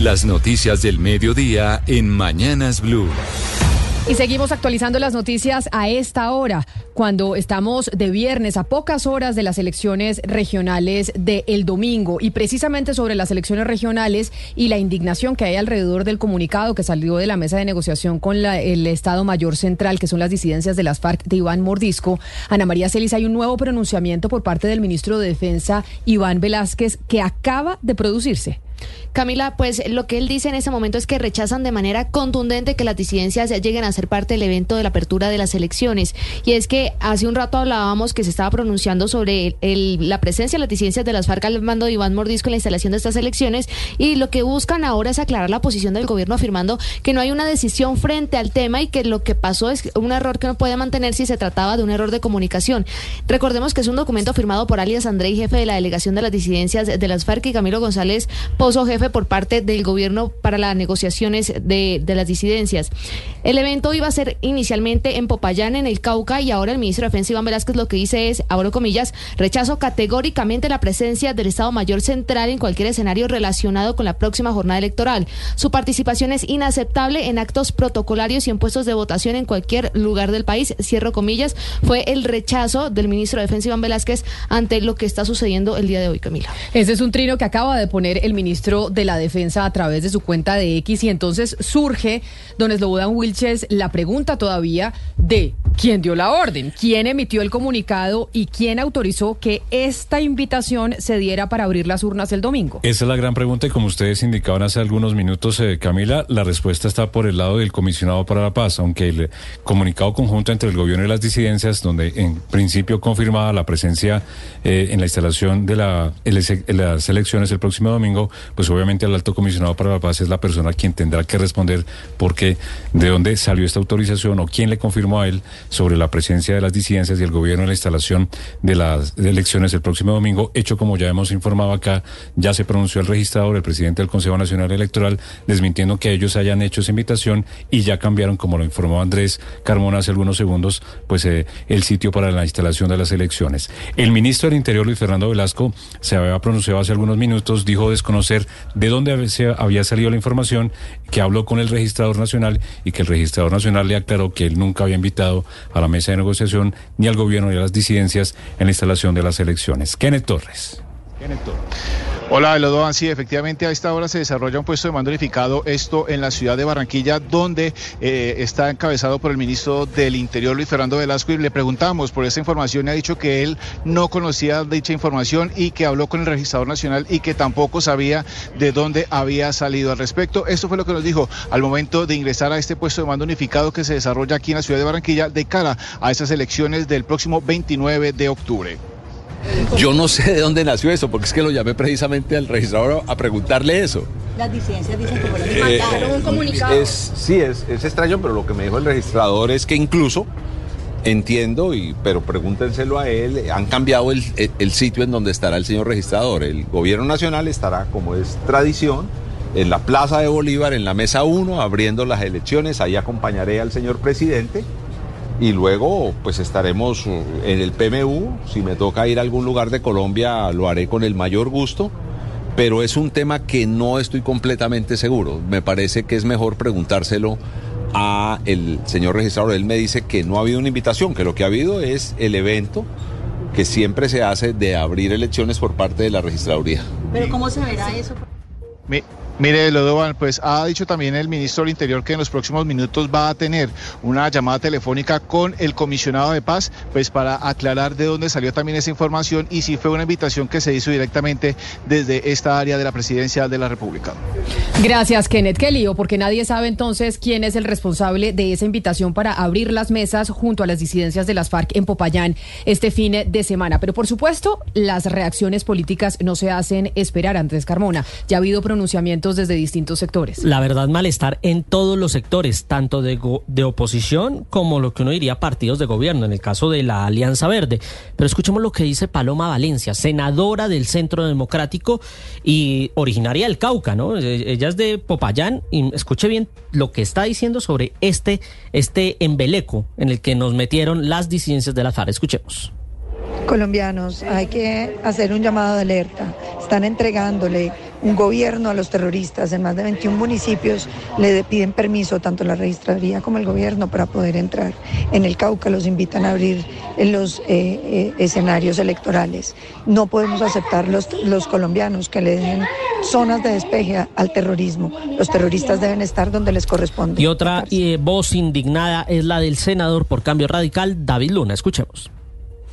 Las noticias del mediodía en Mañanas Blue. Y seguimos actualizando las noticias a esta hora, cuando estamos de viernes a pocas horas de las elecciones regionales del domingo. Y precisamente sobre las elecciones regionales y la indignación que hay alrededor del comunicado que salió de la mesa de negociación con el Estado Mayor Central, que son las disidencias de las FARC de Iván Mordisco, Ana María Celis, hay un nuevo pronunciamiento por parte del ministro de Defensa, Iván Velázquez, que acaba de producirse. Camila, pues lo que él dice en ese momento es que rechazan de manera contundente que las disidencias lleguen a ser parte del evento de la apertura de las elecciones. Y es que hace un rato hablábamos que se estaba pronunciando sobre la presencia de las disidencias de las FARC al mando de Iván Mordisco en la instalación de estas elecciones y lo que buscan ahora es aclarar la posición del gobierno afirmando que no hay una decisión frente al tema y que lo que pasó es un error que no puede mantener si se trataba de un error de comunicación. Recordemos que es un documento firmado por alias André, jefe de la delegación de las disidencias de las FARC y Camilo González Jefe por parte del gobierno para las negociaciones de, las disidencias. El evento iba a ser inicialmente en Popayán, en el Cauca, y ahora el ministro de Defensa Iván Velázquez lo que dice es, abro comillas, rechazo categóricamente la presencia del Estado Mayor Central en cualquier escenario relacionado con la próxima jornada electoral. Su participación es inaceptable en actos protocolarios y en puestos de votación en cualquier lugar del país. Cierro comillas, fue el rechazo del ministro de Defensa Iván Velázquez ante lo que está sucediendo el día de hoy, Camila. Ese es un trino que acaba de poner el ministro de la Defensa a través de su cuenta de X y entonces surge, don Slobodan Wilches, la pregunta todavía de quién dio la orden, quién emitió el comunicado y quién autorizó que esta invitación se diera para abrir las urnas el domingo. Esa es la gran pregunta y como ustedes indicaban hace algunos minutos, eh, Camila, la respuesta está por el lado del comisionado para la paz, aunque el comunicado conjunto entre el gobierno y las disidencias, donde en principio confirmaba la presencia eh, en la instalación de la, las elecciones el próximo domingo, pues obviamente el alto comisionado para la paz es la persona quien tendrá que responder porque de dónde salió esta autorización o quién le confirmó a él sobre la presencia de las disidencias y el gobierno en la instalación de las elecciones el próximo domingo, hecho como ya hemos informado acá, ya se pronunció el registrador, el presidente del Consejo Nacional Electoral, desmintiendo que ellos hayan hecho esa invitación y ya cambiaron, como lo informó Andrés Carmona hace algunos segundos, pues eh, el sitio para la instalación de las elecciones. El ministro del Interior, Luis Fernando Velasco, se había pronunciado hace algunos minutos, dijo desconocer de dónde había salido la información, que habló con el registrador nacional y que el registrador nacional le aclaró que él nunca había invitado a la mesa de negociación ni al gobierno ni a las disidencias en la instalación de las elecciones. Kenneth Torres. Kenneth Torres. Hola, Elodoan. Sí, efectivamente a esta hora se desarrolla un puesto de mando unificado, esto en la ciudad de Barranquilla, donde eh, está encabezado por el ministro del Interior, Luis Fernando Velasco, y le preguntamos por esta información y ha dicho que él no conocía dicha información y que habló con el registrador nacional y que tampoco sabía de dónde había salido al respecto. Esto fue lo que nos dijo al momento de ingresar a este puesto de mando unificado que se desarrolla aquí en la ciudad de Barranquilla de cara a esas elecciones del próximo 29 de octubre. Yo no sé de dónde nació eso, porque es que lo llamé precisamente al registrador a preguntarle eso. Las disidencias dicen que le eh, mandaron un comunicado. sí, es, extraño, pero lo que me dijo el registrador es que incluso entiendo, y, pero pregúntenselo a él, han cambiado el, el sitio en donde estará el señor registrador. El gobierno nacional estará, como es tradición, en la Plaza de Bolívar, en la mesa 1, abriendo las elecciones. Ahí acompañaré al señor presidente y luego pues estaremos uh, en el PMU, si me toca ir a algún lugar de Colombia lo haré con el mayor gusto, pero es un tema que no estoy completamente seguro. Me parece que es mejor preguntárselo a el señor registrador. Él me dice que no ha habido una invitación, que lo que ha habido es el evento que siempre se hace de abrir elecciones por parte de la registraduría. Pero ¿cómo se verá eso? Mire, Lodovan, pues ha dicho también el ministro del Interior que en los próximos minutos va a tener una llamada telefónica con el comisionado de paz, pues para aclarar de dónde salió también esa información y si fue una invitación que se hizo directamente desde esta área de la presidencia de la República. Gracias, Kenneth. Qué lío, porque nadie sabe entonces quién es el responsable de esa invitación para abrir las mesas junto a las disidencias de las FARC en Popayán este fin de semana. Pero por supuesto, las reacciones políticas no se hacen esperar, antes Carmona. Ya ha habido pronunciamientos desde distintos sectores. La verdad, malestar en todos los sectores, tanto de, oposición como lo que uno diría partidos de gobierno, en el caso de la Alianza Verde. Pero escuchemos lo que dice Paloma Valencia, senadora del Centro Democrático y originaria del Cauca, ¿no? E, ella es de Popayán y escuche bien lo que está diciendo sobre este, este embeleco en el que nos metieron las disidencias de la FARC. Escuchemos colombianos, hay que hacer un llamado de alerta. Están entregándole un gobierno a los terroristas. En más de 21 municipios le piden permiso tanto la registraduría como el gobierno para poder entrar. En el Cauca los invitan a abrir los eh, eh, escenarios electorales. No podemos aceptar los, los colombianos que le den zonas de despeje al terrorismo. Los terroristas deben estar donde les corresponde. Y otra eh, voz indignada es la del senador por cambio radical, David Luna. Escuchemos.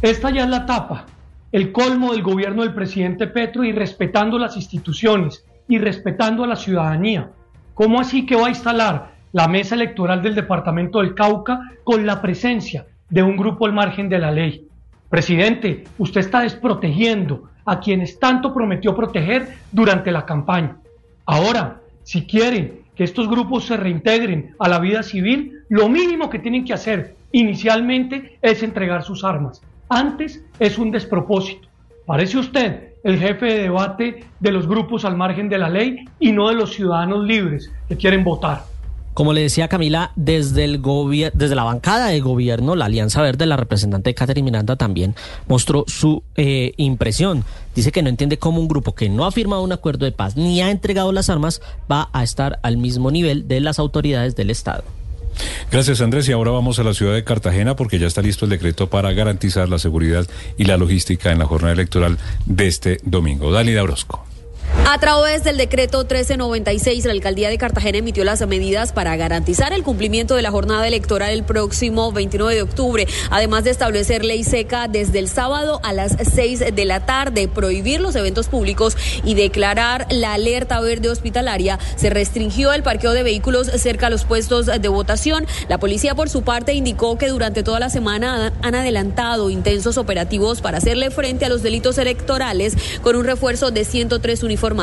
Esta ya es la tapa, el colmo del gobierno del presidente Petro y respetando las instituciones y respetando a la ciudadanía. ¿Cómo así que va a instalar la mesa electoral del departamento del Cauca con la presencia de un grupo al margen de la ley? Presidente, usted está desprotegiendo a quienes tanto prometió proteger durante la campaña. Ahora, si quieren que estos grupos se reintegren a la vida civil, lo mínimo que tienen que hacer inicialmente es entregar sus armas. Antes es un despropósito. Parece usted el jefe de debate de los grupos al margen de la ley y no de los ciudadanos libres que quieren votar. Como le decía Camila, desde, el desde la bancada de gobierno, la Alianza Verde, la representante Catherine Miranda también mostró su eh, impresión. Dice que no entiende cómo un grupo que no ha firmado un acuerdo de paz ni ha entregado las armas va a estar al mismo nivel de las autoridades del Estado. Gracias Andrés y ahora vamos a la ciudad de Cartagena porque ya está listo el decreto para garantizar la seguridad y la logística en la jornada electoral de este domingo. Dani Dabrosco. A través del decreto 1396, la alcaldía de Cartagena emitió las medidas para garantizar el cumplimiento de la jornada electoral el próximo 29 de octubre, además de establecer ley seca desde el sábado a las 6 de la tarde, prohibir los eventos públicos y declarar la alerta verde hospitalaria. Se restringió el parqueo de vehículos cerca a los puestos de votación. La policía, por su parte, indicó que durante toda la semana han adelantado intensos operativos para hacerle frente a los delitos electorales con un refuerzo de 103 uniformes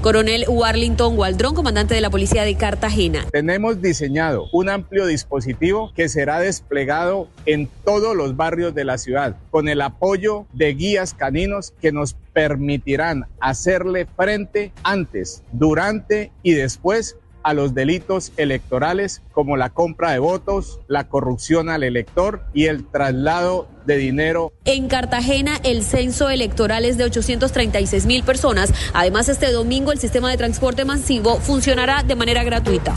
Coronel Warlington Waldrón, comandante de la Policía de Cartagena. Tenemos diseñado un amplio dispositivo que será desplegado en todos los barrios de la ciudad, con el apoyo de guías caninos que nos permitirán hacerle frente antes, durante y después a los delitos electorales como la compra de votos, la corrupción al elector y el traslado de dinero. En Cartagena el censo electoral es de 836 mil personas. Además, este domingo el sistema de transporte masivo funcionará de manera gratuita.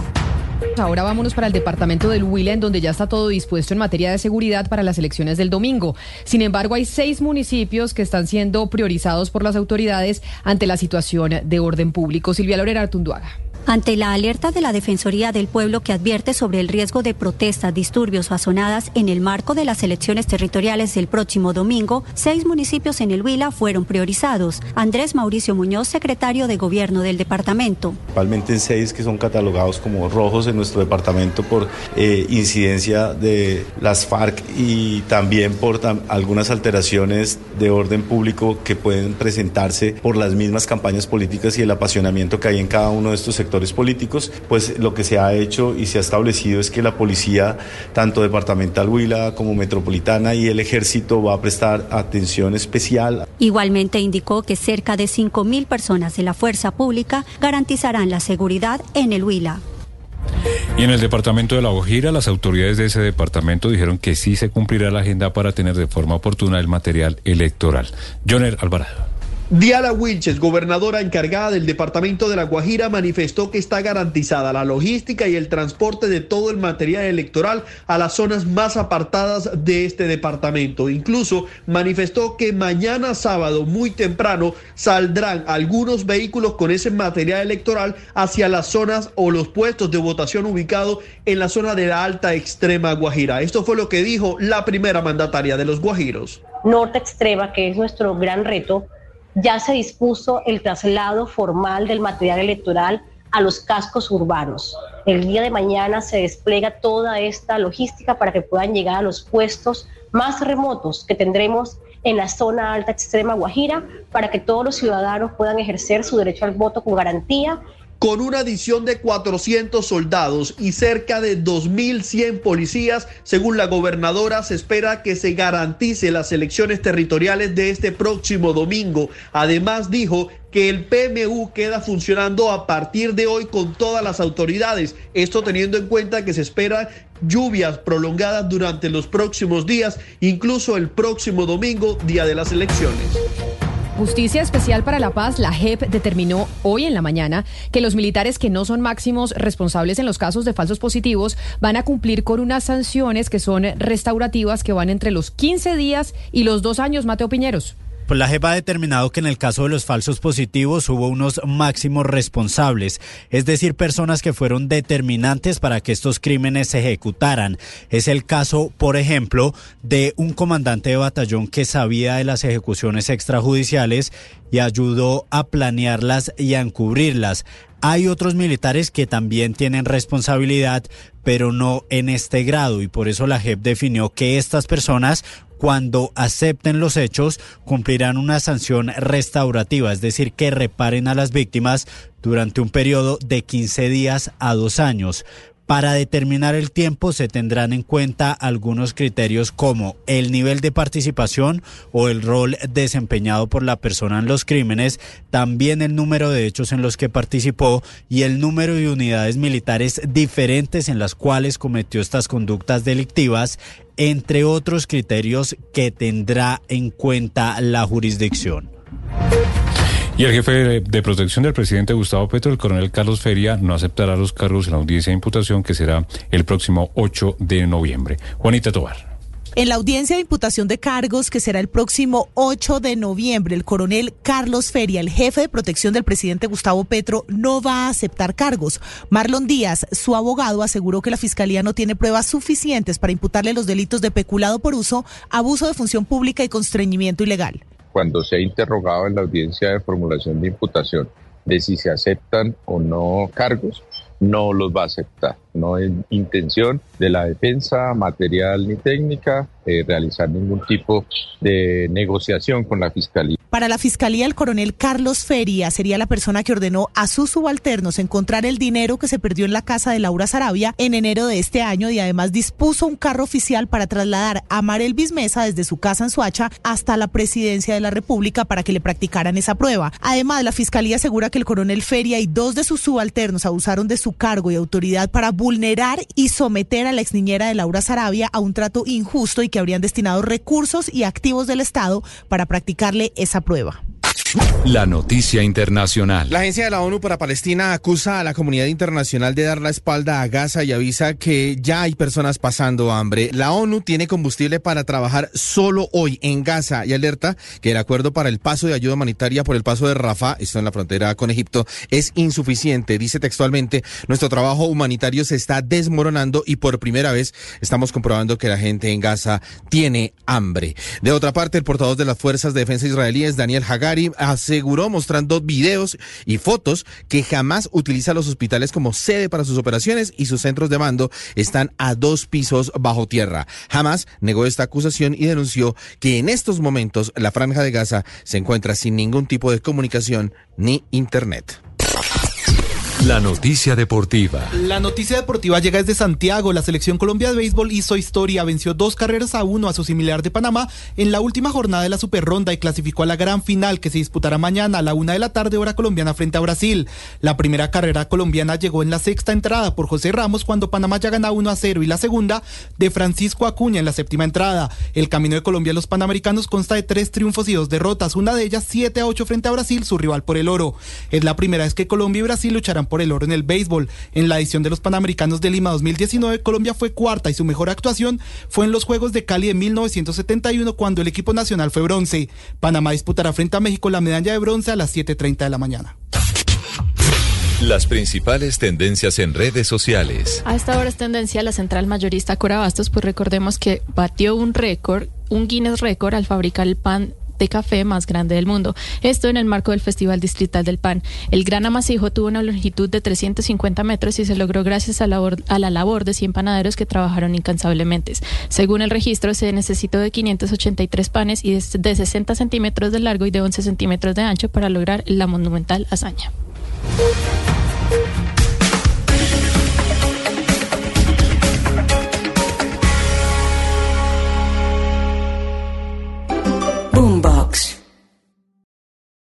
Ahora vámonos para el departamento del Huila, en donde ya está todo dispuesto en materia de seguridad para las elecciones del domingo. Sin embargo, hay seis municipios que están siendo priorizados por las autoridades ante la situación de orden público. Silvia Lorera Artunduaga. Ante la alerta de la Defensoría del Pueblo que advierte sobre el riesgo de protestas, disturbios o azonadas en el marco de las elecciones territoriales del próximo domingo, seis municipios en el Huila fueron priorizados. Andrés Mauricio Muñoz, secretario de Gobierno del departamento. Principalmente en seis que son catalogados como rojos en nuestro departamento por eh, incidencia de las FARC y también por algunas alteraciones de orden público que pueden presentarse por las mismas campañas políticas y el apasionamiento que hay en cada uno de estos sectores políticos, pues lo que se ha hecho y se ha establecido es que la policía, tanto departamental Huila como metropolitana y el ejército va a prestar atención especial. Igualmente indicó que cerca de 5.000 personas de la fuerza pública garantizarán la seguridad en el Huila. Y en el departamento de La Guajira, las autoridades de ese departamento dijeron que sí se cumplirá la agenda para tener de forma oportuna el material electoral. Joner Alvarado. Diala Wilches, gobernadora encargada del departamento de La Guajira, manifestó que está garantizada la logística y el transporte de todo el material electoral a las zonas más apartadas de este departamento. Incluso manifestó que mañana sábado muy temprano saldrán algunos vehículos con ese material electoral hacia las zonas o los puestos de votación ubicados en la zona de la alta extrema Guajira. Esto fue lo que dijo la primera mandataria de los Guajiros. Norte extrema, que es nuestro gran reto ya se dispuso el traslado formal del material electoral a los cascos urbanos. El día de mañana se despliega toda esta logística para que puedan llegar a los puestos más remotos que tendremos en la zona alta extrema Guajira para que todos los ciudadanos puedan ejercer su derecho al voto con garantía con una adición de 400 soldados y cerca de 2.100 policías, según la gobernadora, se espera que se garantice las elecciones territoriales de este próximo domingo. Además, dijo que el PMU queda funcionando a partir de hoy con todas las autoridades. Esto teniendo en cuenta que se esperan lluvias prolongadas durante los próximos días, incluso el próximo domingo, día de las elecciones. Justicia Especial para la Paz, la JEP, determinó hoy en la mañana que los militares que no son máximos responsables en los casos de falsos positivos van a cumplir con unas sanciones que son restaurativas que van entre los 15 días y los dos años, Mateo Piñeros. Pues la JEP ha determinado que en el caso de los falsos positivos hubo unos máximos responsables, es decir, personas que fueron determinantes para que estos crímenes se ejecutaran. Es el caso, por ejemplo, de un comandante de batallón que sabía de las ejecuciones extrajudiciales y ayudó a planearlas y a encubrirlas. Hay otros militares que también tienen responsabilidad, pero no en este grado, y por eso la JEP definió que estas personas cuando acepten los hechos, cumplirán una sanción restaurativa, es decir, que reparen a las víctimas durante un periodo de 15 días a dos años. Para determinar el tiempo se tendrán en cuenta algunos criterios como el nivel de participación o el rol desempeñado por la persona en los crímenes, también el número de hechos en los que participó y el número de unidades militares diferentes en las cuales cometió estas conductas delictivas, entre otros criterios que tendrá en cuenta la jurisdicción. Y el jefe de protección del presidente Gustavo Petro, el coronel Carlos Feria, no aceptará los cargos en la audiencia de imputación que será el próximo 8 de noviembre. Juanita Tobar. En la audiencia de imputación de cargos que será el próximo 8 de noviembre, el coronel Carlos Feria, el jefe de protección del presidente Gustavo Petro, no va a aceptar cargos. Marlon Díaz, su abogado, aseguró que la fiscalía no tiene pruebas suficientes para imputarle los delitos de peculado por uso, abuso de función pública y constreñimiento ilegal cuando se ha interrogado en la audiencia de formulación de imputación de si se aceptan o no cargos, no los va a aceptar. No es intención de la defensa material ni técnica eh, realizar ningún tipo de negociación con la Fiscalía. Para la Fiscalía, el coronel Carlos Feria sería la persona que ordenó a sus subalternos encontrar el dinero que se perdió en la casa de Laura Sarabia en enero de este año y además dispuso un carro oficial para trasladar a Marel Bismesa desde su casa en Suacha hasta la presidencia de la República para que le practicaran esa prueba. Además, la Fiscalía asegura que el coronel Feria y dos de sus subalternos abusaron de su cargo y autoridad para vulnerar y someter a la ex niñera de Laura Sarabia a un trato injusto y que habrían destinado recursos y activos del Estado para practicarle esa prueba. La noticia internacional. La Agencia de la ONU para Palestina acusa a la comunidad internacional de dar la espalda a Gaza y avisa que ya hay personas pasando hambre. La ONU tiene combustible para trabajar solo hoy en Gaza y alerta que el acuerdo para el paso de ayuda humanitaria por el paso de Rafah, esto en la frontera con Egipto, es insuficiente. Dice textualmente, nuestro trabajo humanitario se está desmoronando y por primera vez estamos comprobando que la gente en Gaza tiene hambre. De otra parte, el portavoz de las Fuerzas de Defensa israelíes, Daniel Hagari, aseguró mostrando videos y fotos que jamás utiliza los hospitales como sede para sus operaciones y sus centros de mando están a dos pisos bajo tierra. Jamás negó esta acusación y denunció que en estos momentos la franja de Gaza se encuentra sin ningún tipo de comunicación ni internet. La noticia deportiva. La noticia deportiva llega desde Santiago. La selección Colombia de béisbol hizo historia, venció dos carreras a uno a su similar de Panamá en la última jornada de la Super Ronda y clasificó a la gran final que se disputará mañana a la una de la tarde hora colombiana frente a Brasil. La primera carrera colombiana llegó en la sexta entrada por José Ramos cuando Panamá ya gana 1 a 0 y la segunda de Francisco Acuña en la séptima entrada. El camino de Colombia a los Panamericanos consta de tres triunfos y dos derrotas, una de ellas 7 a 8 frente a Brasil, su rival por el oro. Es la primera vez que Colombia y Brasil lucharán por el oro en el béisbol. En la edición de los Panamericanos de Lima 2019, Colombia fue cuarta y su mejor actuación fue en los Juegos de Cali de 1971 cuando el equipo nacional fue bronce. Panamá disputará frente a México la medalla de bronce a las 7.30 de la mañana. Las principales tendencias en redes sociales. A esta hora es tendencia la central mayorista Cora Bastos, pues recordemos que batió un récord, un Guinness récord al fabricar el pan de café más grande del mundo. Esto en el marco del Festival Distrital del Pan. El gran amasijo tuvo una longitud de 350 metros y se logró gracias a, a la labor de 100 panaderos que trabajaron incansablemente. Según el registro, se necesitó de 583 panes y de 60 centímetros de largo y de 11 centímetros de ancho para lograr la monumental hazaña.